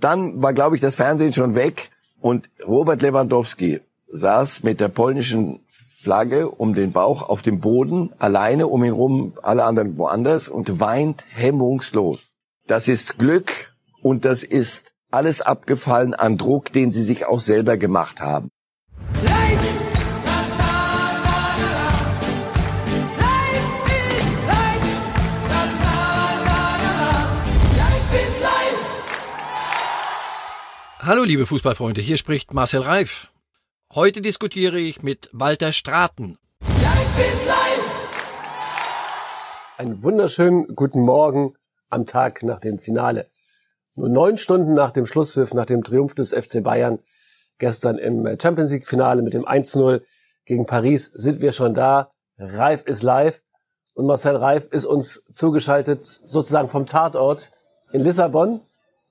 Dann war, glaube ich, das Fernsehen schon weg und Robert Lewandowski saß mit der polnischen Flagge um den Bauch auf dem Boden, alleine um ihn rum, alle anderen woanders und weint hemmungslos. Das ist Glück und das ist alles abgefallen an Druck, den sie sich auch selber gemacht haben. Hallo liebe Fußballfreunde, hier spricht Marcel Reif. Heute diskutiere ich mit Walter Straten. Einen wunderschönen guten Morgen am Tag nach dem Finale. Nur neun Stunden nach dem Schlusspfiff, nach dem Triumph des FC Bayern, gestern im Champions League Finale mit dem 1-0 gegen Paris, sind wir schon da. Reif ist live und Marcel Reif ist uns zugeschaltet sozusagen vom Tatort in Lissabon.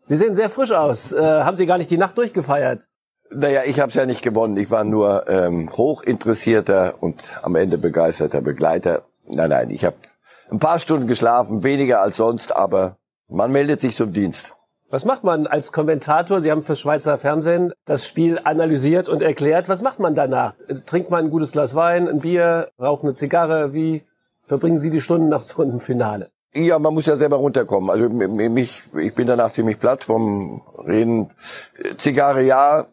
Sie sehen sehr frisch aus. Äh, haben Sie gar nicht die Nacht durchgefeiert? Naja, ich habe es ja nicht gewonnen. Ich war nur ähm, hochinteressierter und am Ende begeisterter Begleiter. Nein, nein, ich habe ein paar Stunden geschlafen, weniger als sonst, aber man meldet sich zum Dienst. Was macht man als Kommentator? Sie haben fürs Schweizer Fernsehen das Spiel analysiert und erklärt. Was macht man danach? Trinkt man ein gutes Glas Wein, ein Bier, raucht eine Zigarre? Wie verbringen Sie die Stunden nach so einem Finale? Ja, man muss ja selber runterkommen. Also mich, ich bin danach ziemlich platt vom Reden. Zigarre ja,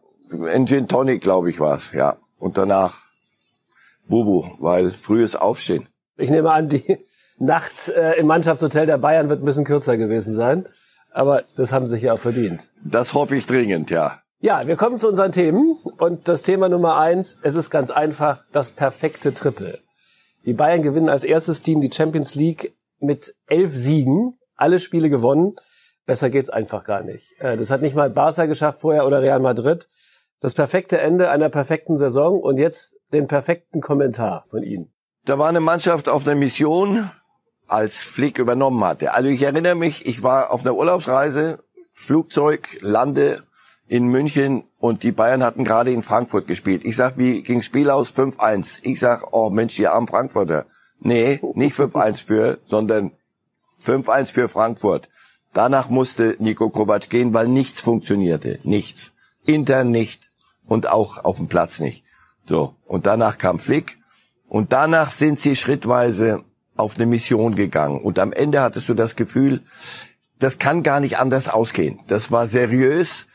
ein Gin Tonic, glaube ich, war's, ja. Und danach Bubu, weil frühes Aufstehen. Ich nehme an, die Nacht äh, im Mannschaftshotel der Bayern wird ein bisschen kürzer gewesen sein. Aber das haben sie sich ja auch verdient. Das hoffe ich dringend, ja. Ja, wir kommen zu unseren Themen. Und das Thema Nummer eins, es ist ganz einfach, das perfekte Triple. Die Bayern gewinnen als erstes Team die Champions League mit elf Siegen, alle Spiele gewonnen. Besser geht's einfach gar nicht. Äh, das hat nicht mal Barca geschafft vorher oder Real Madrid. Das perfekte Ende einer perfekten Saison und jetzt den perfekten Kommentar von Ihnen. Da war eine Mannschaft auf einer Mission, als Flick übernommen hatte. Also ich erinnere mich, ich war auf einer Urlaubsreise, Flugzeug, lande in München und die Bayern hatten gerade in Frankfurt gespielt. Ich sag, wie ging Spiel aus? 5-1. Ich sag, oh Mensch, die armen Frankfurter. Nee, nicht 5-1 für, sondern 5-1 für Frankfurt. Danach musste Nico Kovac gehen, weil nichts funktionierte. Nichts. Intern nicht und auch auf dem Platz nicht. So. Und danach kam Flick. Und danach sind sie schrittweise auf eine Mission gegangen. Und am Ende hattest du das Gefühl, das kann gar nicht anders ausgehen. Das war seriös.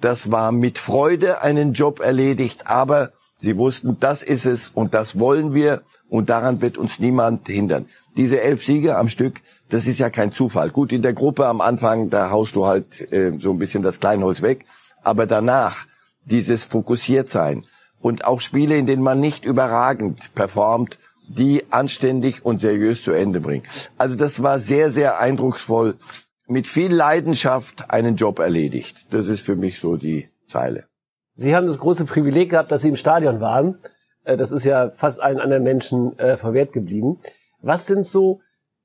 Das war mit Freude einen Job erledigt. Aber sie wussten, das ist es und das wollen wir und daran wird uns niemand hindern. Diese elf Siege am Stück, das ist ja kein Zufall. Gut, in der Gruppe am Anfang, da haust du halt äh, so ein bisschen das Kleinholz weg, aber danach dieses Fokussiertsein und auch Spiele, in denen man nicht überragend performt, die anständig und seriös zu Ende bringen. Also das war sehr, sehr eindrucksvoll, mit viel Leidenschaft einen Job erledigt. Das ist für mich so die Zeile. Sie haben das große Privileg gehabt, dass Sie im Stadion waren. Äh, das ist ja fast allen anderen Menschen äh, verwehrt geblieben. Was sind so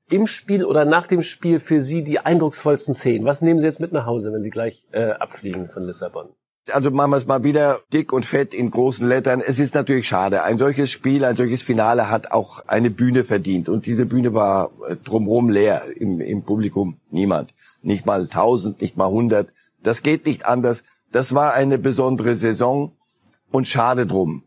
im Spiel oder nach dem Spiel für Sie die eindrucksvollsten Szenen? Was nehmen Sie jetzt mit nach Hause, wenn Sie gleich äh, abfliegen von Lissabon? Also machen wir es mal wieder dick und fett in großen Lettern. Es ist natürlich schade. Ein solches Spiel, ein solches Finale hat auch eine Bühne verdient. Und diese Bühne war äh, drumherum leer. Im, Im Publikum niemand. Nicht mal tausend, nicht mal hundert. Das geht nicht anders. Das war eine besondere Saison und schade drum.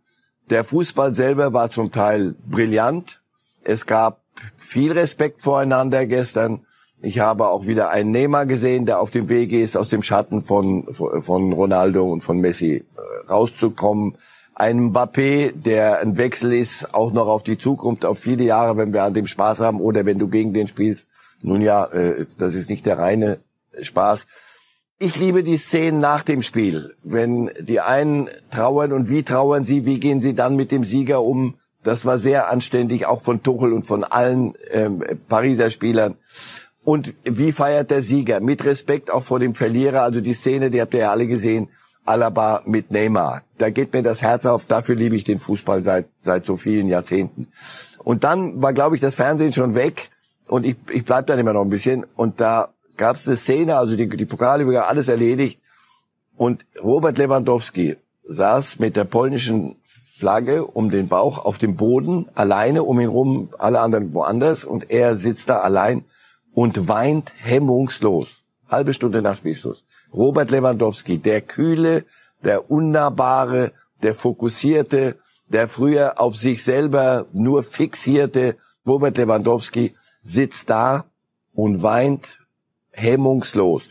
Der Fußball selber war zum Teil brillant. Es gab viel Respekt voreinander gestern. Ich habe auch wieder einen Neymar gesehen, der auf dem Weg ist, aus dem Schatten von, von Ronaldo und von Messi äh, rauszukommen. Ein Mbappé, der ein Wechsel ist, auch noch auf die Zukunft, auf viele Jahre, wenn wir an dem Spaß haben oder wenn du gegen den spielst. Nun ja, äh, das ist nicht der reine Spaß. Ich liebe die Szenen nach dem Spiel, wenn die einen trauern und wie trauern sie, wie gehen sie dann mit dem Sieger um. Das war sehr anständig, auch von Tuchel und von allen ähm, Pariser Spielern. Und wie feiert der Sieger? Mit Respekt auch vor dem Verlierer. Also die Szene, die habt ihr ja alle gesehen. Alaba mit Neymar. Da geht mir das Herz auf. Dafür liebe ich den Fußball seit, seit so vielen Jahrzehnten. Und dann war, glaube ich, das Fernsehen schon weg. Und ich, ich bleib dann immer noch ein bisschen. Und da gab es eine Szene, also die, die Pokalübergabe, alles erledigt. Und Robert Lewandowski saß mit der polnischen Flagge um den Bauch auf dem Boden, alleine um ihn rum, alle anderen woanders. Und er sitzt da allein und weint hemmungslos. Halbe Stunde nach Spielschluss. Robert Lewandowski, der kühle, der unnahbare, der fokussierte, der früher auf sich selber nur fixierte Robert Lewandowski sitzt da und weint hemmungslos.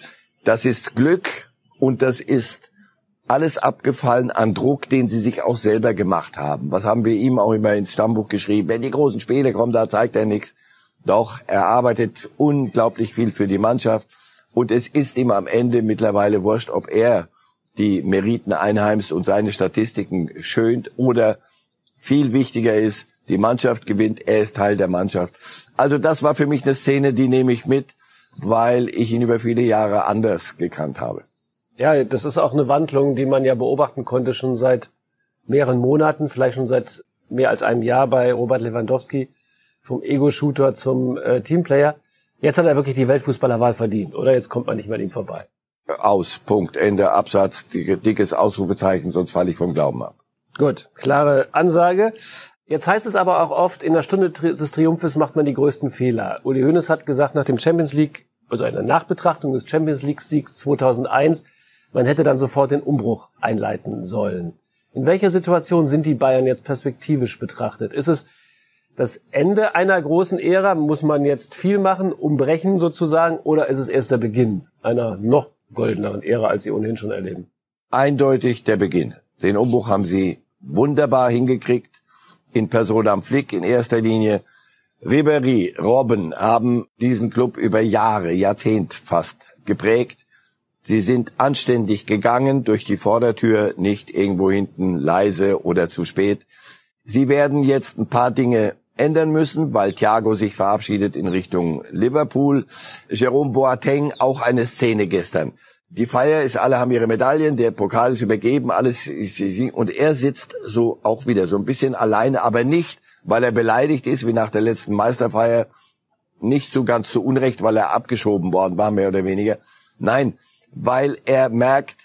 Das ist Glück und das ist alles abgefallen an Druck, den sie sich auch selber gemacht haben. Was haben wir ihm auch immer ins Stammbuch geschrieben? Wenn die großen Spiele kommen, da zeigt er nichts. Doch er arbeitet unglaublich viel für die Mannschaft und es ist ihm am Ende mittlerweile wurscht, ob er die Meriten einheimst und seine Statistiken schönt oder viel wichtiger ist, die Mannschaft gewinnt, er ist Teil der Mannschaft. Also das war für mich eine Szene, die nehme ich mit, weil ich ihn über viele Jahre anders gekannt habe. Ja, das ist auch eine Wandlung, die man ja beobachten konnte schon seit mehreren Monaten, vielleicht schon seit mehr als einem Jahr bei Robert Lewandowski vom Ego-Shooter zum äh, Teamplayer. Jetzt hat er wirklich die Weltfußballerwahl verdient, oder? Jetzt kommt man nicht mehr an ihm vorbei. Aus, Punkt, Ende, Absatz, dickes Ausrufezeichen, sonst falle ich vom Glauben ab. Gut, klare Ansage. Jetzt heißt es aber auch oft, in der Stunde des Triumphes macht man die größten Fehler. Uli Hoeneß hat gesagt, nach dem Champions League, also einer Nachbetrachtung des Champions League-Siegs 2001, man hätte dann sofort den Umbruch einleiten sollen. In welcher Situation sind die Bayern jetzt perspektivisch betrachtet? Ist es das Ende einer großen Ära? Muss man jetzt viel machen, umbrechen sozusagen? Oder ist es erst der Beginn einer noch goldeneren Ära, als sie ohnehin schon erleben? Eindeutig der Beginn. Den Umbruch haben sie wunderbar hingekriegt. In Person am Flick in erster Linie. Ribery, Robben haben diesen Club über Jahre, Jahrzehnt fast geprägt. Sie sind anständig gegangen durch die Vordertür, nicht irgendwo hinten leise oder zu spät. Sie werden jetzt ein paar Dinge ändern müssen, weil Thiago sich verabschiedet in Richtung Liverpool. Jerome Boateng, auch eine Szene gestern. Die Feier ist, alle haben ihre Medaillen, der Pokal ist übergeben, alles, und er sitzt so auch wieder so ein bisschen alleine, aber nicht, weil er beleidigt ist, wie nach der letzten Meisterfeier, nicht so ganz zu Unrecht, weil er abgeschoben worden war, mehr oder weniger. Nein, weil er merkt,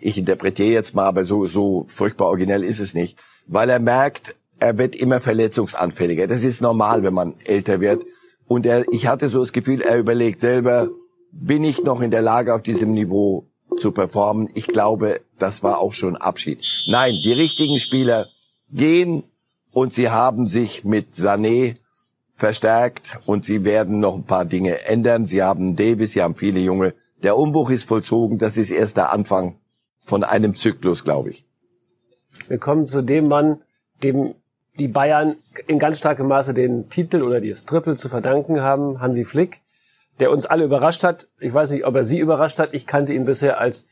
ich interpretiere jetzt mal, aber so, so furchtbar originell ist es nicht, weil er merkt, er wird immer verletzungsanfälliger. Das ist normal, wenn man älter wird. Und er, ich hatte so das Gefühl, er überlegt selber, bin ich noch in der Lage, auf diesem Niveau zu performen? Ich glaube, das war auch schon Abschied. Nein, die richtigen Spieler gehen und sie haben sich mit Sané verstärkt und sie werden noch ein paar Dinge ändern. Sie haben Davis, sie haben viele junge. Der Umbruch ist vollzogen. Das ist erst der Anfang von einem Zyklus, glaube ich. Wir kommen zu dem Mann, dem die Bayern in ganz starkem Maße den Titel oder das Triple zu verdanken haben, Hansi Flick, der uns alle überrascht hat. Ich weiß nicht, ob er Sie überrascht hat. Ich kannte ihn bisher als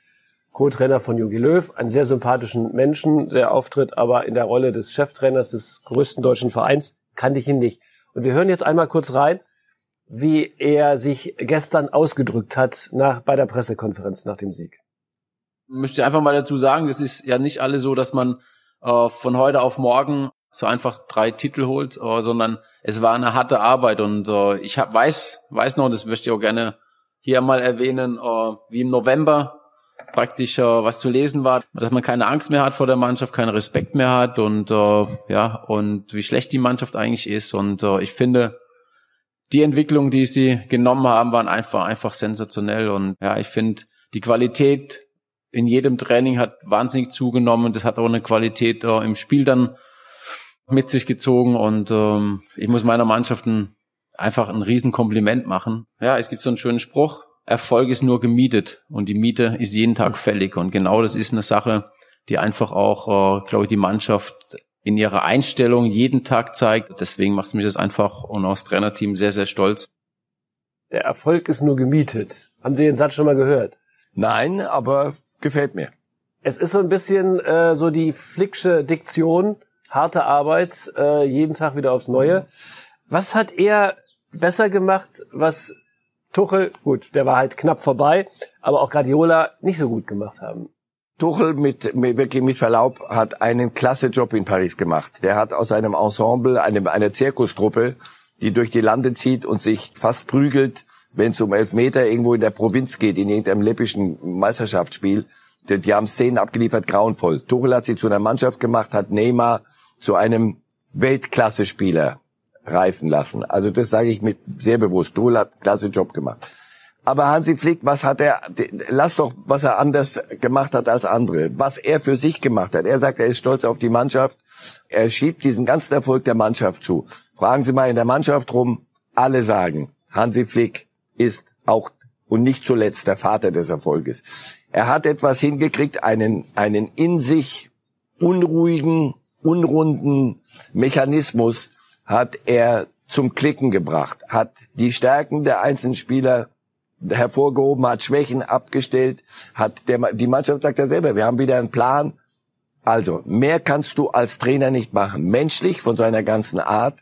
Co-Trainer von Jogi Löw, einen sehr sympathischen Menschen, der auftritt, aber in der Rolle des Cheftrainers des größten deutschen Vereins kannte ich ihn nicht. Und wir hören jetzt einmal kurz rein, wie er sich gestern ausgedrückt hat nach, bei der Pressekonferenz nach dem Sieg. Ich möchte einfach mal dazu sagen, es ist ja nicht alle so, dass man äh, von heute auf morgen so einfach drei Titel holt, äh, sondern es war eine harte Arbeit und äh, ich hab, weiß, weiß noch, das möchte ich auch gerne hier mal erwähnen, äh, wie im November praktisch äh, was zu lesen war, dass man keine Angst mehr hat vor der Mannschaft, keinen Respekt mehr hat und äh, ja und wie schlecht die Mannschaft eigentlich ist. Und äh, ich finde die Entwicklung, die sie genommen haben, waren einfach einfach sensationell. Und ja ich finde die Qualität in jedem Training hat wahnsinnig zugenommen. Und das hat auch eine Qualität äh, im Spiel dann mit sich gezogen. Und ähm, ich muss meiner Mannschaft ein, einfach ein Riesenkompliment machen. Ja, es gibt so einen schönen Spruch, Erfolg ist nur gemietet und die Miete ist jeden Tag fällig und genau das ist eine Sache, die einfach auch, äh, glaube ich, die Mannschaft in ihrer Einstellung jeden Tag zeigt. Deswegen macht es mich das einfach und auch das Trainerteam sehr, sehr stolz. Der Erfolg ist nur gemietet. Haben Sie den Satz schon mal gehört? Nein, aber gefällt mir. Es ist so ein bisschen äh, so die flicksche Diktion, harte Arbeit, äh, jeden Tag wieder aufs Neue. Was hat er besser gemacht, was Tuchel, gut, der war halt knapp vorbei, aber auch Guardiola nicht so gut gemacht haben? Tuchel mit, mit wirklich mit Verlaub hat einen klasse Job in Paris gemacht. Der hat aus einem Ensemble, einem, einer Zirkustruppe, die durch die Lande zieht und sich fast prügelt, wenn es um Elfmeter irgendwo in der Provinz geht, in irgendeinem läppischen Meisterschaftsspiel. Die, die haben Szenen abgeliefert, grauenvoll. Tuchel hat sie zu einer Mannschaft gemacht, hat Neymar zu einem Weltklasse-Spieler reifen lassen. Also das sage ich mit sehr bewusst. Tuchel hat einen klasse Job gemacht. Aber Hansi Flick, was hat er, lass doch, was er anders gemacht hat als andere, was er für sich gemacht hat. Er sagt, er ist stolz auf die Mannschaft. Er schiebt diesen ganzen Erfolg der Mannschaft zu. Fragen Sie mal in der Mannschaft rum, alle sagen, Hansi Flick ist auch und nicht zuletzt der Vater des Erfolges. Er hat etwas hingekriegt, einen, einen in sich unruhigen, unrunden Mechanismus hat er zum Klicken gebracht, hat die Stärken der einzelnen Spieler hervorgehoben, hat Schwächen abgestellt, hat der, die Mannschaft sagt ja selber, wir haben wieder einen Plan. Also, mehr kannst du als Trainer nicht machen. Menschlich von seiner ganzen Art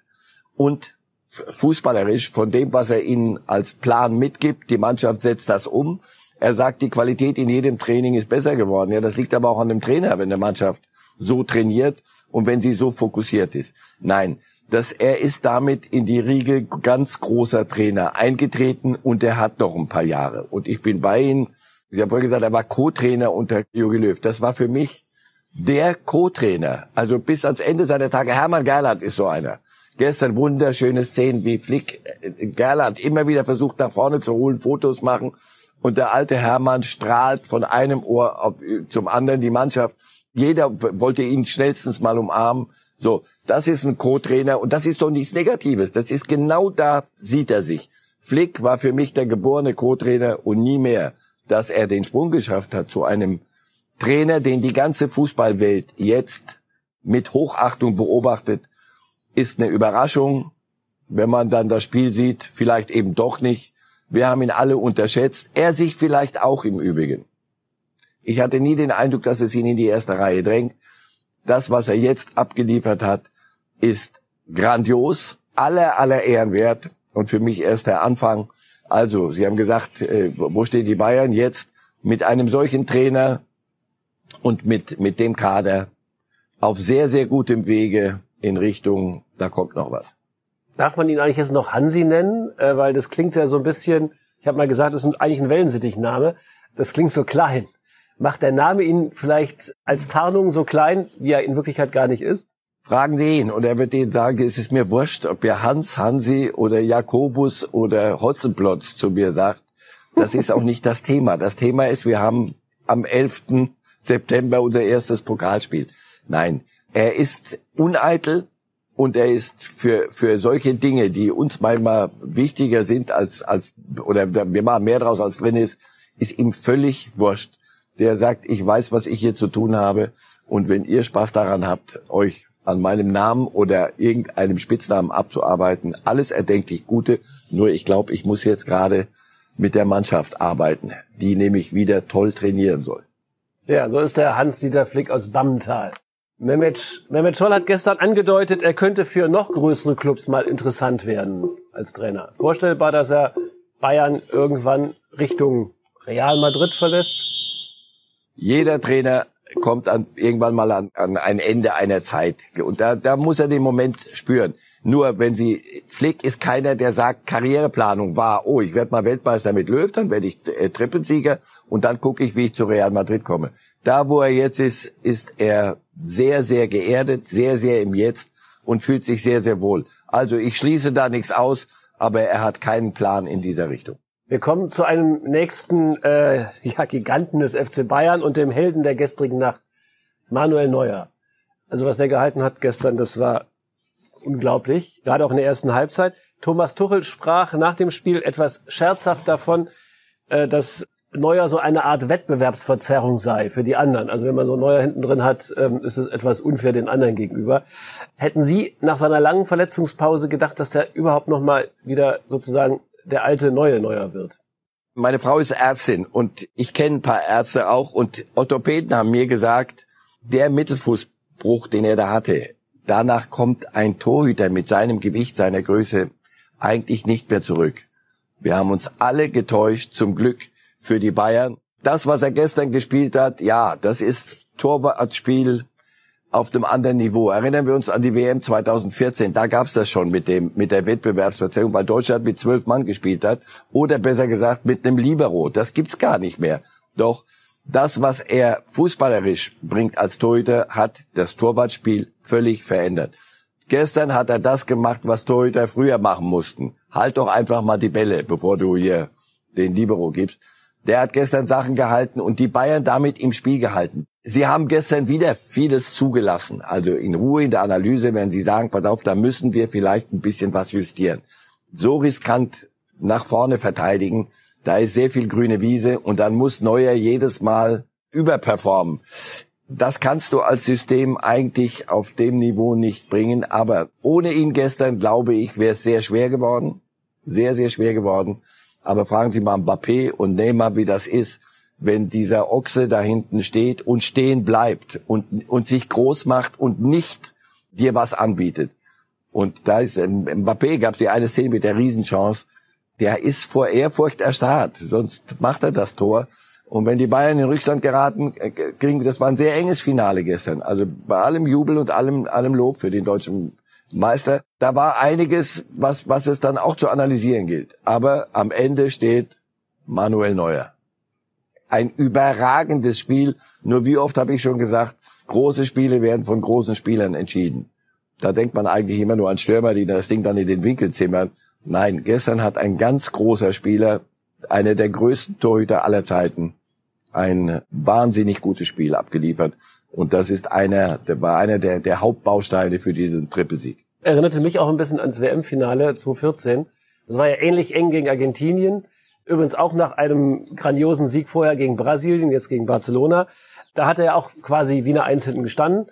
und fußballerisch von dem, was er ihnen als Plan mitgibt. Die Mannschaft setzt das um. Er sagt, die Qualität in jedem Training ist besser geworden. Ja, das liegt aber auch an dem Trainer, wenn der Mannschaft so trainiert und wenn sie so fokussiert ist. Nein, dass er ist damit in die Riege ganz großer Trainer eingetreten und er hat noch ein paar Jahre. Und ich bin bei ihm. Ich habe vorhin gesagt, er war Co-Trainer unter Jogi Löw. Das war für mich der Co-Trainer. Also bis ans Ende seiner Tage. Hermann Gerland ist so einer. Gestern wunderschöne Szenen wie Flick. Äh, Gerland immer wieder versucht nach vorne zu holen, Fotos machen. Und der alte Hermann strahlt von einem Ohr zum anderen die Mannschaft. Jeder wollte ihn schnellstens mal umarmen. So, das ist ein Co-Trainer und das ist doch nichts Negatives. Das ist genau da sieht er sich. Flick war für mich der geborene Co-Trainer und nie mehr, dass er den Sprung geschafft hat zu einem Trainer, den die ganze Fußballwelt jetzt mit Hochachtung beobachtet, ist eine Überraschung. Wenn man dann das Spiel sieht, vielleicht eben doch nicht. Wir haben ihn alle unterschätzt. Er sich vielleicht auch im Übrigen. Ich hatte nie den Eindruck, dass es ihn in die erste Reihe drängt das, was er jetzt abgeliefert hat, ist grandios, aller, aller Ehren wert und für mich erst der Anfang. Also, Sie haben gesagt, äh, wo stehen die Bayern jetzt mit einem solchen Trainer und mit, mit dem Kader auf sehr, sehr gutem Wege in Richtung, da kommt noch was. Darf man ihn eigentlich jetzt noch Hansi nennen? Äh, weil das klingt ja so ein bisschen, ich habe mal gesagt, das ist eigentlich ein Wellensittichname. Das klingt so klein. Macht der Name ihn vielleicht als Tarnung so klein, wie er in Wirklichkeit gar nicht ist? Fragen Sie ihn und er wird Ihnen sagen, es ist mir wurscht, ob ihr Hans, Hansi oder Jakobus oder Hotzenplotz zu mir sagt. Das ist auch nicht das Thema. Das Thema ist, wir haben am 11. September unser erstes Pokalspiel. Nein, er ist uneitel und er ist für, für solche Dinge, die uns manchmal wichtiger sind als, als, oder wir machen mehr draus als drin ist, ist ihm völlig wurscht der sagt, ich weiß, was ich hier zu tun habe. Und wenn ihr Spaß daran habt, euch an meinem Namen oder irgendeinem Spitznamen abzuarbeiten, alles erdenklich Gute. Nur ich glaube, ich muss jetzt gerade mit der Mannschaft arbeiten, die nämlich wieder toll trainieren soll. Ja, so ist der Hans-Dieter Flick aus Bammental. Mehmet, Mehmet Scholl hat gestern angedeutet, er könnte für noch größere Clubs mal interessant werden als Trainer. Vorstellbar, dass er Bayern irgendwann Richtung Real Madrid verlässt? Jeder Trainer kommt an, irgendwann mal an, an ein Ende einer Zeit. Und da, da muss er den Moment spüren. Nur wenn sie, Flick ist keiner, der sagt, Karriereplanung war, oh, ich werde mal Weltmeister mit Löw, dann werde ich äh, Trippelsieger und dann gucke ich, wie ich zu Real Madrid komme. Da, wo er jetzt ist, ist er sehr, sehr geerdet, sehr, sehr im Jetzt und fühlt sich sehr, sehr wohl. Also ich schließe da nichts aus, aber er hat keinen Plan in dieser Richtung. Wir kommen zu einem nächsten äh, ja, Giganten des FC Bayern und dem Helden der gestrigen Nacht, Manuel Neuer. Also was er gehalten hat gestern, das war unglaublich, gerade auch in der ersten Halbzeit. Thomas Tuchel sprach nach dem Spiel etwas scherzhaft davon, äh, dass Neuer so eine Art Wettbewerbsverzerrung sei für die anderen. Also wenn man so Neuer hinten drin hat, ähm, ist es etwas unfair den anderen gegenüber. Hätten Sie nach seiner langen Verletzungspause gedacht, dass er überhaupt noch mal wieder sozusagen der alte neue Neuer wird. Meine Frau ist Ärztin und ich kenne ein paar Ärzte auch und Orthopäden haben mir gesagt, der Mittelfußbruch, den er da hatte, danach kommt ein Torhüter mit seinem Gewicht, seiner Größe eigentlich nicht mehr zurück. Wir haben uns alle getäuscht, zum Glück für die Bayern. Das, was er gestern gespielt hat, ja, das ist Torwartspiel auf dem anderen Niveau. Erinnern wir uns an die WM 2014, da gab's das schon mit dem mit der Wettbewerbsverzerrung, weil Deutschland mit zwölf Mann gespielt hat oder besser gesagt mit einem Libero. Das gibt's gar nicht mehr. Doch das, was er fußballerisch bringt als Torhüter, hat das Torwartspiel völlig verändert. Gestern hat er das gemacht, was Torhüter früher machen mussten. Halt doch einfach mal die Bälle, bevor du hier den Libero gibst. Der hat gestern Sachen gehalten und die Bayern damit im Spiel gehalten. Sie haben gestern wieder vieles zugelassen. Also in Ruhe in der Analyse, wenn Sie sagen, pass auf, da müssen wir vielleicht ein bisschen was justieren. So riskant nach vorne verteidigen, da ist sehr viel grüne Wiese und dann muss Neuer jedes Mal überperformen. Das kannst du als System eigentlich auf dem Niveau nicht bringen. Aber ohne ihn gestern, glaube ich, wäre es sehr schwer geworden. Sehr, sehr schwer geworden. Aber fragen Sie mal Mbappé und Neymar, wie das ist, wenn dieser Ochse da hinten steht und stehen bleibt und, und sich groß macht und nicht dir was anbietet. Und da ist Mbappé, gab es die eine Szene mit der Riesenchance, der ist vor Ehrfurcht erstarrt, sonst macht er das Tor. Und wenn die Bayern in Rückstand geraten, äh, kriegen das war ein sehr enges Finale gestern. Also bei allem Jubel und allem, allem Lob für den deutschen Meister, da war einiges, was, was es dann auch zu analysieren gilt. Aber am Ende steht Manuel Neuer. Ein überragendes Spiel. Nur wie oft habe ich schon gesagt, große Spiele werden von großen Spielern entschieden. Da denkt man eigentlich immer nur an Stürmer, die das Ding dann in den Winkel zimmern. Nein, gestern hat ein ganz großer Spieler, einer der größten Torhüter aller Zeiten, ein wahnsinnig gutes Spiel abgeliefert. Und das ist einer, der war einer der, der Hauptbausteine für diesen Trippelsieg. Erinnerte mich auch ein bisschen ans WM-Finale 2014. Das war ja ähnlich eng gegen Argentinien. Übrigens auch nach einem grandiosen Sieg vorher gegen Brasilien, jetzt gegen Barcelona. Da hat er auch quasi Wiener Eins hinten gestanden.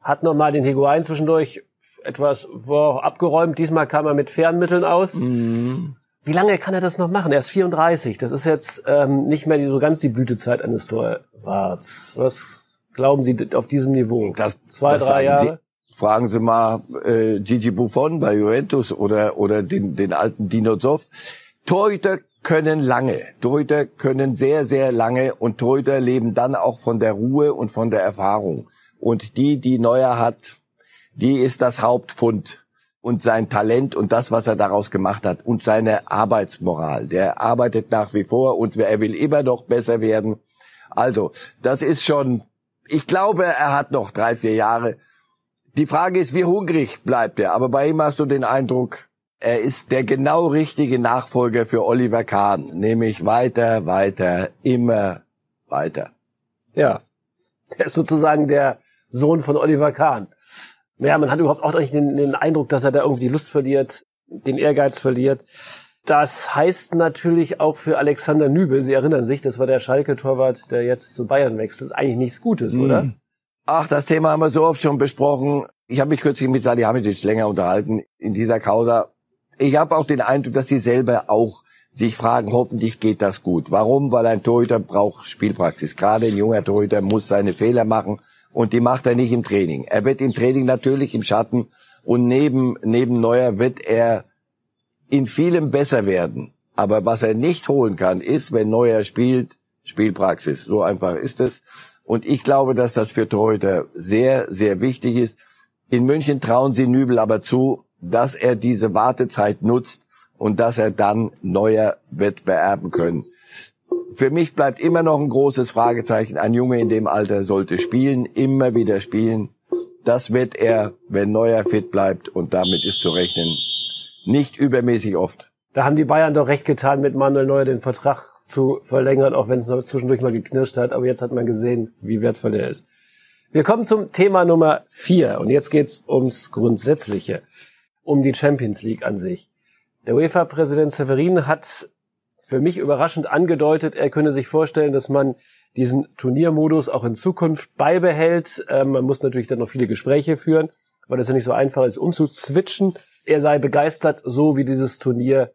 Hat nochmal den Higuain zwischendurch etwas boah, abgeräumt. Diesmal kam er mit fairen Mitteln aus. Mhm. Wie lange kann er das noch machen? Er ist 34. Das ist jetzt ähm, nicht mehr die, so ganz die Blütezeit eines Torwarts. Was glauben Sie auf diesem Niveau? Das, Zwei, das drei Jahre? Sie, fragen Sie mal äh, Gigi Buffon bei Juventus oder oder den den alten Dino Zoff. Torhüter können lange. Torhüter können sehr, sehr lange und Torhüter leben dann auch von der Ruhe und von der Erfahrung. Und die, die Neuer hat, die ist das Hauptfund und sein Talent und das, was er daraus gemacht hat und seine Arbeitsmoral. Der arbeitet nach wie vor und er will immer noch besser werden. Also, das ist schon, ich glaube, er hat noch drei, vier Jahre. Die Frage ist, wie hungrig bleibt er? Aber bei ihm hast du den Eindruck, er ist der genau richtige Nachfolger für Oliver Kahn, nämlich weiter, weiter, immer weiter. Ja, er ist sozusagen der Sohn von Oliver Kahn. Ja, man hat überhaupt auch nicht den, den Eindruck, dass er da irgendwie die Lust verliert, den Ehrgeiz verliert. Das heißt natürlich auch für Alexander Nübel, Sie erinnern sich, das war der Schalke-Torwart, der jetzt zu Bayern wechselt, ist eigentlich nichts Gutes, mhm. oder? Ach, das Thema haben wir so oft schon besprochen. Ich habe mich kürzlich mit Salihamidzic länger unterhalten in dieser Causa. Ich habe auch den Eindruck, dass sie selber auch sich fragen, hoffentlich geht das gut. Warum? Weil ein Torhüter braucht Spielpraxis. Gerade ein junger Torhüter muss seine Fehler machen und die macht er nicht im Training. Er wird im Training natürlich im Schatten und neben, neben Neuer wird er in vielem besser werden. Aber was er nicht holen kann, ist, wenn Neuer spielt, Spielpraxis. So einfach ist es. Und ich glaube, dass das für Torhüter sehr, sehr wichtig ist. In München trauen sie Nübel aber zu, dass er diese Wartezeit nutzt und dass er dann Neuer wird beerben können für mich bleibt immer noch ein großes Fragezeichen. Ein Junge in dem Alter sollte spielen, immer wieder spielen. Das wird er, wenn Neuer fit bleibt und damit ist zu rechnen, nicht übermäßig oft. Da haben die Bayern doch recht getan, mit Manuel Neuer den Vertrag zu verlängern, auch wenn es zwischendurch mal geknirscht hat. Aber jetzt hat man gesehen, wie wertvoll er ist. Wir kommen zum Thema Nummer vier und jetzt geht's ums Grundsätzliche, um die Champions League an sich. Der UEFA-Präsident Severin hat für mich überraschend angedeutet, er könne sich vorstellen, dass man diesen Turniermodus auch in Zukunft beibehält. Ähm, man muss natürlich dann noch viele Gespräche führen, weil es ja nicht so einfach ist, umzuzwitschen. Er sei begeistert, so wie dieses Turnier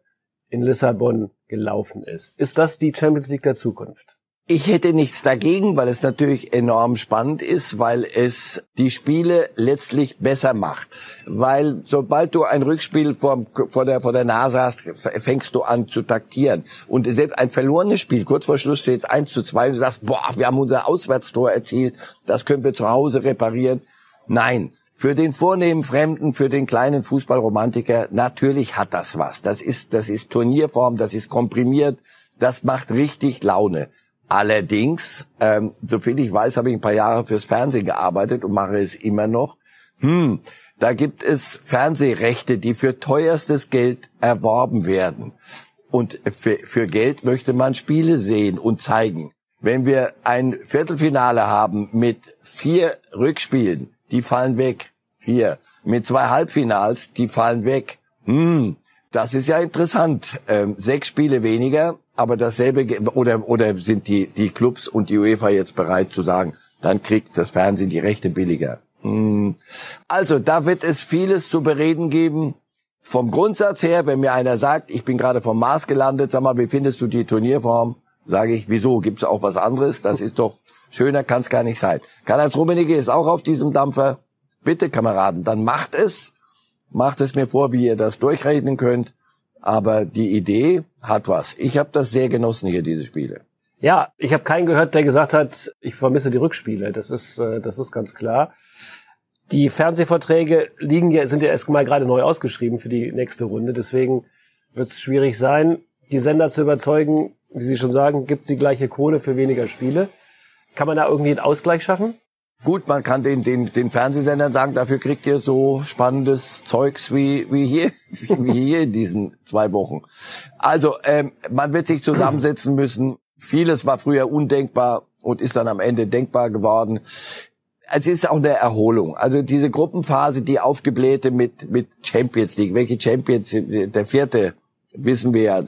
in Lissabon gelaufen ist. Ist das die Champions League der Zukunft? Ich hätte nichts dagegen, weil es natürlich enorm spannend ist, weil es die Spiele letztlich besser macht. Weil sobald du ein Rückspiel vor, vor, der, vor der Nase hast, fängst du an zu taktieren. Und selbst ein verlorenes Spiel, kurz vor Schluss steht es 1 zu 2 und du sagst, boah, wir haben unser Auswärtstor erzielt, das können wir zu Hause reparieren. Nein, für den vornehmen Fremden, für den kleinen Fußballromantiker, natürlich hat das was. Das ist, das ist Turnierform, das ist komprimiert, das macht richtig Laune. Allerdings, ähm, soviel ich weiß, habe ich ein paar Jahre fürs Fernsehen gearbeitet und mache es immer noch. Hm, da gibt es Fernsehrechte, die für teuerstes Geld erworben werden. Und für, für Geld möchte man Spiele sehen und zeigen. Wenn wir ein Viertelfinale haben mit vier Rückspielen, die fallen weg. Vier. Mit zwei Halbfinals, die fallen weg. Hm, das ist ja interessant. Ähm, sechs Spiele weniger, aber dasselbe, oder, oder sind die, die Clubs und die UEFA jetzt bereit zu sagen, dann kriegt das Fernsehen die Rechte billiger. Hm. Also, da wird es vieles zu bereden geben. Vom Grundsatz her, wenn mir einer sagt, ich bin gerade vom Mars gelandet, sag mal, wie findest du die Turnierform? Sage ich, wieso? Gibt's auch was anderes? Das ist doch schöner, kann's gar nicht sein. Karl-Heinz Rummenigge ist auch auf diesem Dampfer. Bitte, Kameraden, dann macht es. Macht es mir vor, wie ihr das durchrechnen könnt. Aber die Idee hat was. Ich habe das sehr genossen hier, diese Spiele. Ja, ich habe keinen gehört, der gesagt hat, ich vermisse die Rückspiele. Das ist, äh, das ist ganz klar. Die Fernsehverträge liegen ja, sind ja erst mal gerade neu ausgeschrieben für die nächste Runde. Deswegen wird es schwierig sein, die Sender zu überzeugen. Wie Sie schon sagen, gibt die gleiche Kohle für weniger Spiele. Kann man da irgendwie einen Ausgleich schaffen? Gut, man kann den, den, den Fernsehsendern sagen, dafür kriegt ihr so spannendes Zeugs wie, wie hier, wie hier in diesen zwei Wochen. Also, ähm, man wird sich zusammensetzen müssen. Vieles war früher undenkbar und ist dann am Ende denkbar geworden. Es ist auch eine Erholung. Also diese Gruppenphase, die aufgeblähte mit, mit Champions League. Welche Champions, der vierte, wissen wir ja,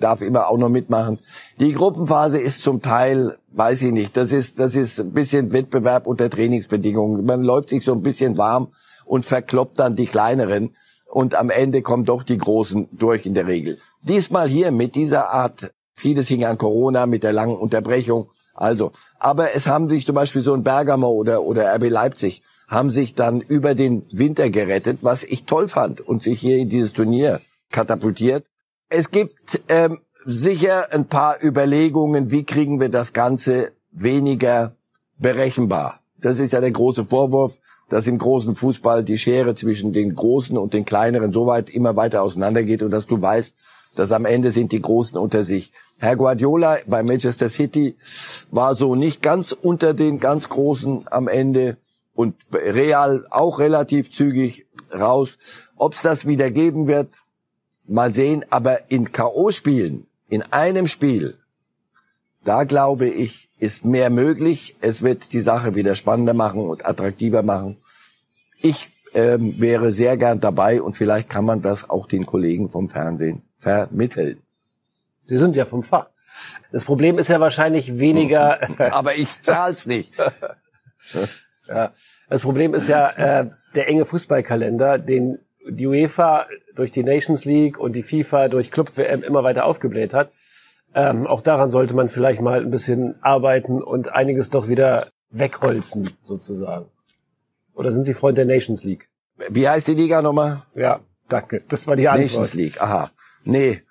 darf immer auch noch mitmachen. Die Gruppenphase ist zum Teil weiß ich nicht. Das ist, das ist ein bisschen Wettbewerb unter Trainingsbedingungen. Man läuft sich so ein bisschen warm und verkloppt dann die kleineren. Und am Ende kommen doch die Großen durch in der Regel. Diesmal hier mit dieser Art, vieles hing an Corona, mit der langen Unterbrechung. Also, aber es haben sich zum Beispiel so ein Bergamo oder, oder RB Leipzig haben sich dann über den Winter gerettet, was ich toll fand und sich hier in dieses Turnier katapultiert. Es gibt ähm, sicher ein paar Überlegungen, wie kriegen wir das Ganze weniger berechenbar. Das ist ja der große Vorwurf, dass im großen Fußball die Schere zwischen den Großen und den Kleineren so weit immer weiter auseinandergeht und dass du weißt, dass am Ende sind die Großen unter sich. Herr Guardiola bei Manchester City war so nicht ganz unter den ganz Großen am Ende und Real auch relativ zügig raus. Ob es das wieder geben wird, mal sehen. Aber in K.O.-Spielen in einem Spiel, da glaube ich, ist mehr möglich. Es wird die Sache wieder spannender machen und attraktiver machen. Ich ähm, wäre sehr gern dabei und vielleicht kann man das auch den Kollegen vom Fernsehen vermitteln. Sie sind ja vom Fach. Das Problem ist ja wahrscheinlich weniger. Aber ich zahl's nicht. ja, das Problem ist ja äh, der enge Fußballkalender, den die UEFA durch die Nations League und die FIFA durch Club WM immer weiter aufgebläht hat. Ähm, auch daran sollte man vielleicht mal ein bisschen arbeiten und einiges doch wieder wegholzen, sozusagen. Oder sind Sie Freund der Nations League? Wie heißt die Liga nochmal? Ja, danke. Das war die Antwort. Nations League, aha. Nee.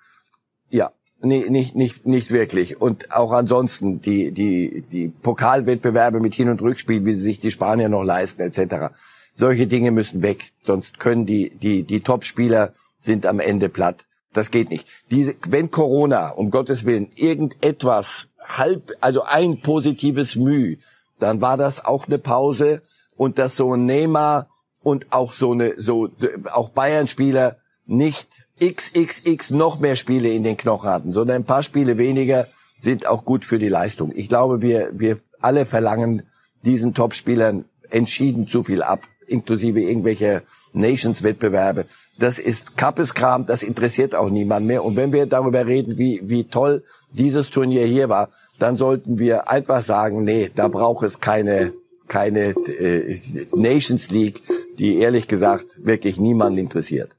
Ja, nee, nicht, nicht, nicht wirklich. Und auch ansonsten die, die, die Pokalwettbewerbe mit Hin- und Rückspiel, wie sie sich die Spanier noch leisten, etc. Solche Dinge müssen weg, sonst können die, die, die Top-Spieler sind am Ende platt. Das geht nicht. Diese, wenn Corona, um Gottes Willen, irgendetwas halb, also ein positives Mühe, dann war das auch eine Pause und dass so ein Neymar und auch so eine, so, auch Bayern-Spieler nicht XXX noch mehr Spiele in den Knochen hatten, sondern ein paar Spiele weniger sind auch gut für die Leistung. Ich glaube, wir, wir alle verlangen diesen Top-Spielern entschieden zu viel ab inklusive irgendwelche Nations-Wettbewerbe. Das ist Kappeskram, das interessiert auch niemand mehr. Und wenn wir darüber reden, wie, wie toll dieses Turnier hier war, dann sollten wir einfach sagen, nee, da braucht es keine, keine äh, Nations League, die ehrlich gesagt wirklich niemanden interessiert.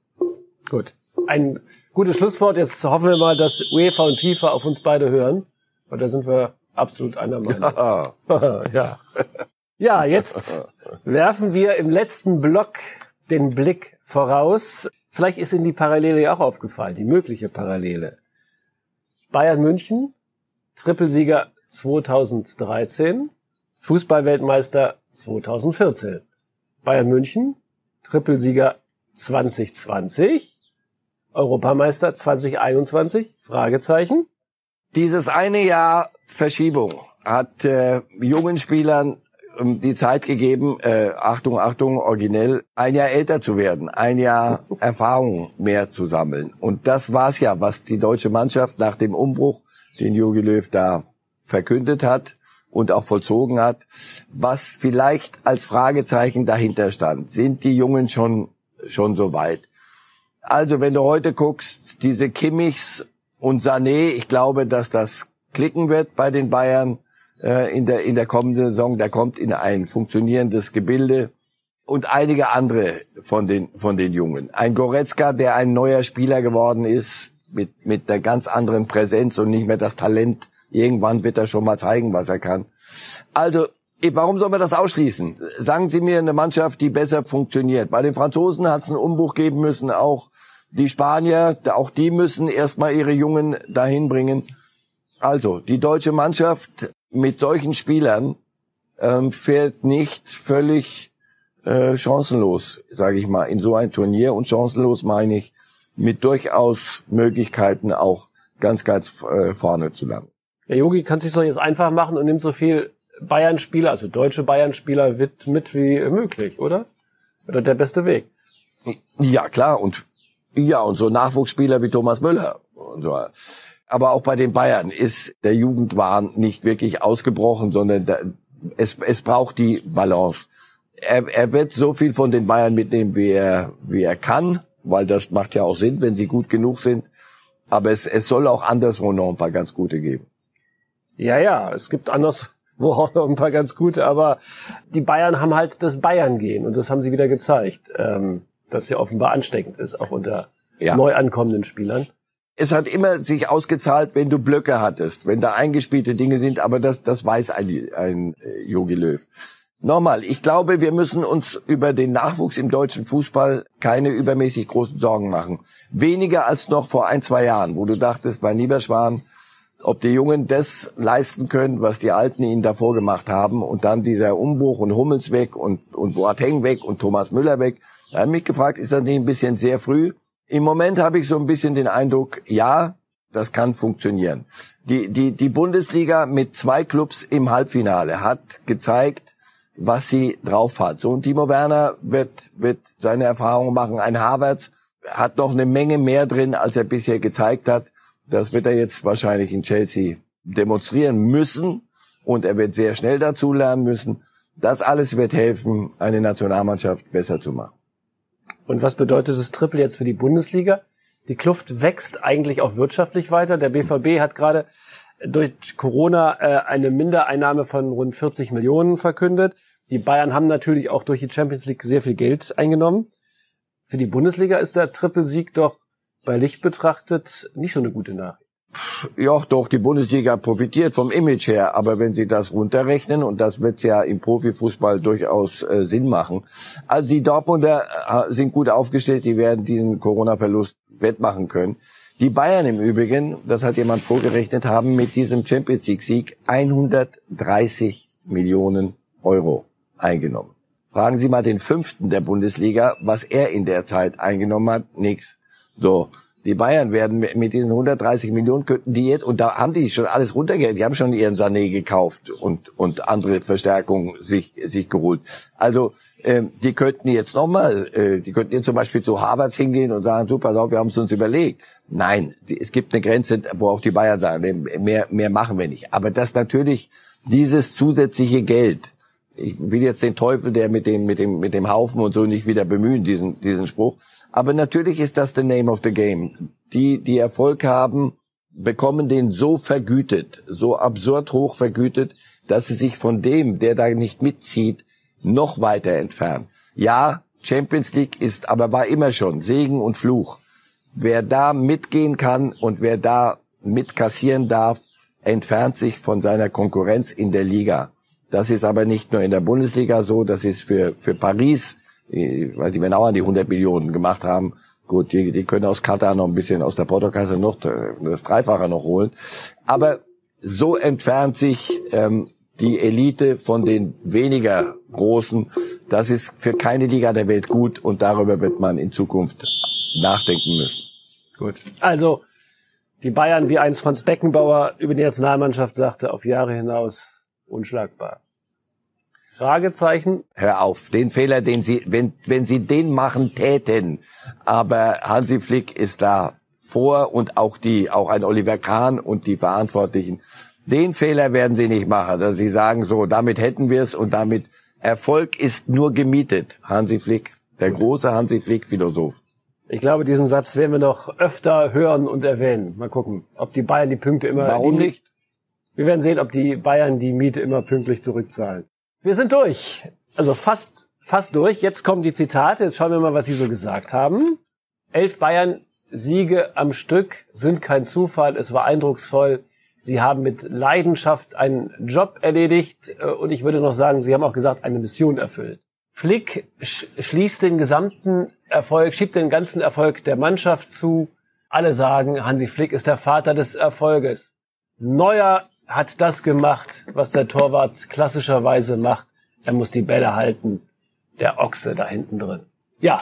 Gut. Ein gutes Schlusswort. Jetzt hoffen wir mal, dass UEFA und FIFA auf uns beide hören. Und da sind wir absolut einer Meinung. Ja. ja. Ja, jetzt werfen wir im letzten Block den Blick voraus. Vielleicht ist Ihnen die Parallele ja auch aufgefallen, die mögliche Parallele. Bayern München, Trippelsieger 2013, Fußballweltmeister 2014. Bayern München, Trippelsieger 2020, Europameister 2021, Fragezeichen. Dieses eine Jahr Verschiebung hat äh, jungen Spielern die Zeit gegeben, äh, Achtung, Achtung, originell, ein Jahr älter zu werden, ein Jahr Erfahrung mehr zu sammeln. Und das war's ja, was die deutsche Mannschaft nach dem Umbruch, den Jogi Löw da verkündet hat und auch vollzogen hat, was vielleicht als Fragezeichen dahinter stand. Sind die Jungen schon, schon so weit? Also, wenn du heute guckst, diese Kimmichs und Sané, ich glaube, dass das klicken wird bei den Bayern äh, in der in der kommenden Saison. Der kommt in ein funktionierendes Gebilde und einige andere von den von den Jungen. Ein Goretzka, der ein neuer Spieler geworden ist mit mit der ganz anderen Präsenz und nicht mehr das Talent. Irgendwann wird er schon mal zeigen, was er kann. Also Warum soll man das ausschließen? Sagen Sie mir eine Mannschaft, die besser funktioniert. Bei den Franzosen hat es einen Umbruch geben müssen, auch die Spanier, auch die müssen erstmal ihre Jungen dahin bringen. Also, die deutsche Mannschaft mit solchen Spielern ähm, fährt nicht völlig äh, chancenlos, sage ich mal, in so ein Turnier. Und chancenlos meine ich mit durchaus Möglichkeiten auch ganz, ganz äh, vorne zu landen. Der Yogi kann sich doch jetzt einfach machen und nimmt so viel Bayern-Spieler, also deutsche Bayern-Spieler mit wie möglich, oder? Oder der beste Weg? Ja, klar. Und ja, und so Nachwuchsspieler wie Thomas Müller. Und so. Aber auch bei den Bayern ist der Jugendwahn nicht wirklich ausgebrochen, sondern da, es, es braucht die Balance. Er, er wird so viel von den Bayern mitnehmen, wie er, wie er kann, weil das macht ja auch Sinn, wenn sie gut genug sind. Aber es, es soll auch anderswo noch ein paar ganz gute geben. Ja, ja, es gibt anderswo auch noch ein paar ganz gute, aber die Bayern haben halt das Bayern gehen und das haben sie wieder gezeigt, ähm, dass ja offenbar ansteckend ist, auch unter ja. neu ankommenden Spielern es hat immer sich ausgezahlt, wenn du Blöcke hattest, wenn da eingespielte Dinge sind, aber das, das weiß ein, ein äh, Jogi Löw. Nochmal, ich glaube, wir müssen uns über den Nachwuchs im deutschen Fußball keine übermäßig großen Sorgen machen. Weniger als noch vor ein, zwei Jahren, wo du dachtest, bei Nieberschwan, ob die Jungen das leisten können, was die Alten ihnen davor gemacht haben und dann dieser Umbruch und Hummels weg und, und Boateng weg und Thomas Müller weg. Da habe ich mich gefragt, ist das nicht ein bisschen sehr früh? Im Moment habe ich so ein bisschen den Eindruck, ja, das kann funktionieren. Die, die, die Bundesliga mit zwei Clubs im Halbfinale hat gezeigt, was sie drauf hat. So ein Timo Werner wird, wird seine Erfahrungen machen. Ein Havertz hat noch eine Menge mehr drin, als er bisher gezeigt hat. Das wird er jetzt wahrscheinlich in Chelsea demonstrieren müssen. Und er wird sehr schnell dazu lernen müssen. Das alles wird helfen, eine Nationalmannschaft besser zu machen. Und was bedeutet das Triple jetzt für die Bundesliga? Die Kluft wächst eigentlich auch wirtschaftlich weiter. Der BVB hat gerade durch Corona äh, eine Mindereinnahme von rund 40 Millionen verkündet. Die Bayern haben natürlich auch durch die Champions League sehr viel Geld eingenommen. Für die Bundesliga ist der Trippelsieg doch bei Licht betrachtet nicht so eine gute Nachricht. Ja, doch, die Bundesliga profitiert vom Image her, aber wenn Sie das runterrechnen, und das wird ja im Profifußball durchaus äh, Sinn machen, also die Dortmunder äh, sind gut aufgestellt, die werden diesen Corona-Verlust wettmachen können. Die Bayern im Übrigen, das hat jemand vorgerechnet, haben mit diesem Champions League-Sieg 130 Millionen Euro eingenommen. Fragen Sie mal den fünften der Bundesliga, was er in der Zeit eingenommen hat. Nix. So. Die Bayern werden mit diesen 130 Millionen könnten die jetzt, und da haben die schon alles runtergehört, die haben schon ihren Sané gekauft und, und andere Verstärkungen sich, sich geholt. Also, ähm, die könnten jetzt nochmal, äh, die könnten jetzt zum Beispiel zu Harvard hingehen und sagen, super, auf, wir haben es uns überlegt. Nein, die, es gibt eine Grenze, wo auch die Bayern sagen, mehr, mehr machen wir nicht. Aber dass natürlich dieses zusätzliche Geld, ich will jetzt den Teufel, der mit dem, mit dem, mit dem Haufen und so nicht wieder bemühen, diesen, diesen Spruch, aber natürlich ist das the name of the game. Die, die Erfolg haben, bekommen den so vergütet, so absurd hoch vergütet, dass sie sich von dem, der da nicht mitzieht, noch weiter entfernen. Ja, Champions League ist, aber war immer schon Segen und Fluch. Wer da mitgehen kann und wer da mitkassieren darf, entfernt sich von seiner Konkurrenz in der Liga. Das ist aber nicht nur in der Bundesliga so, das ist für, für Paris weil die an die 100 Millionen gemacht haben. Gut, die, die können aus Katar noch ein bisschen, aus der Portokasse noch das Dreifache noch holen. Aber so entfernt sich ähm, die Elite von den weniger großen. Das ist für keine Liga der Welt gut und darüber wird man in Zukunft nachdenken müssen. Gut. Also die Bayern, wie einst Franz Beckenbauer über die Nationalmannschaft sagte, auf Jahre hinaus unschlagbar. Fragezeichen. Hör auf, den Fehler, den Sie, wenn, wenn Sie den machen täten, aber Hansi Flick ist da vor und auch die, auch ein Oliver Kahn und die Verantwortlichen. Den Fehler werden Sie nicht machen, dass Sie sagen, so, damit hätten wir es und damit Erfolg ist nur gemietet. Hansi Flick, der große Hansi Flick Philosoph. Ich glaube, diesen Satz werden wir noch öfter hören und erwähnen. Mal gucken, ob die Bayern die Punkte immer. Warum nicht? Wir werden sehen, ob die Bayern die Miete immer pünktlich zurückzahlen. Wir sind durch. Also fast, fast durch. Jetzt kommen die Zitate. Jetzt schauen wir mal, was Sie so gesagt haben. Elf Bayern Siege am Stück sind kein Zufall. Es war eindrucksvoll. Sie haben mit Leidenschaft einen Job erledigt. Äh, und ich würde noch sagen, Sie haben auch gesagt, eine Mission erfüllt. Flick schließt den gesamten Erfolg, schiebt den ganzen Erfolg der Mannschaft zu. Alle sagen, Hansi Flick ist der Vater des Erfolges. Neuer hat das gemacht, was der Torwart klassischerweise macht. Er muss die Bälle halten. Der Ochse da hinten drin. Ja,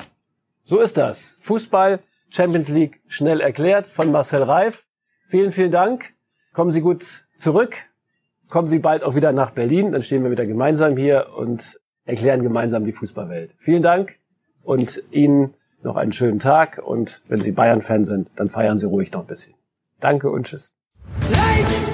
so ist das. Fußball, Champions League schnell erklärt von Marcel Reif. Vielen, vielen Dank. Kommen Sie gut zurück. Kommen Sie bald auch wieder nach Berlin. Dann stehen wir wieder gemeinsam hier und erklären gemeinsam die Fußballwelt. Vielen Dank und Ihnen noch einen schönen Tag und wenn Sie Bayern-Fan sind, dann feiern Sie ruhig noch ein bisschen. Danke und tschüss. Light!